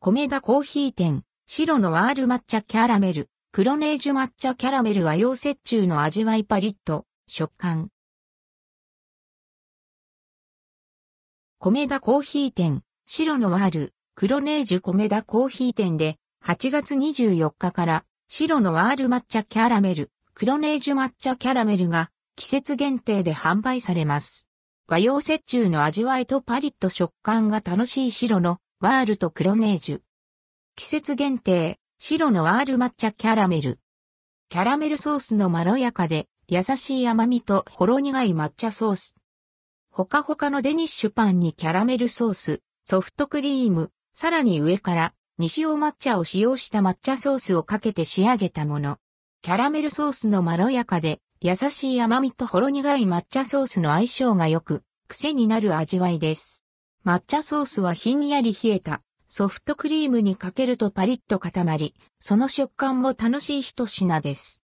米田コーヒー店、白のワール抹茶キャラメル、クロネージュ抹茶キャラメル和洋折衷の味わいパリッと、食感。米田コーヒー店、白のワール、クロネージュ米田コーヒー店で、8月24日から、白のワール抹茶キャラメル、クロネージュ抹茶キャラメルが、季節限定で販売されます。和洋折衷の味わいとパリッと食感が楽しい白のワールとクロネージュ。季節限定、白のワール抹茶キャラメル。キャラメルソースのまろやかで優しい甘みとほろ苦い抹茶ソース。ほかほかのデニッシュパンにキャラメルソース、ソフトクリーム、さらに上から西尾抹茶を使用した抹茶ソースをかけて仕上げたもの。キャラメルソースのまろやかで優しい甘みとほろ苦い抹茶ソースの相性が良く、癖になる味わいです。抹茶ソースはひんやり冷えたソフトクリームにかけるとパリッと固まり、その食感も楽しい一品です。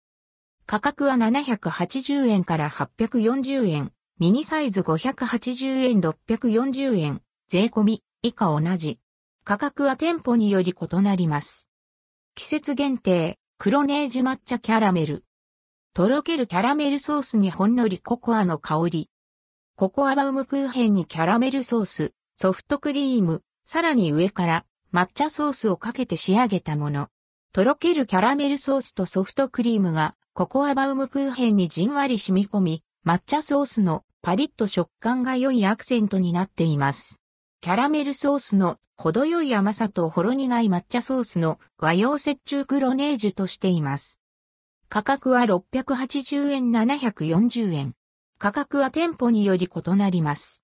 価格は780円から840円。ミニサイズ580円640円、税込み、以下同じ。価格は店舗により異なります。季節限定、黒ネージ抹茶キャラメル。とろけるキャラメルソースにほんのりココアの香り。ココアバウムクーヘンにキャラメルソース、ソフトクリーム、さらに上から抹茶ソースをかけて仕上げたもの。とろけるキャラメルソースとソフトクリームがココアバウムクーヘンにじんわり染み込み、抹茶ソースのパリッと食感が良いアクセントになっています。キャラメルソースの程よい甘さとほろ苦い抹茶ソースの和洋折衷クロネージュとしています。価格は680円740円。価格は店舗により異なります。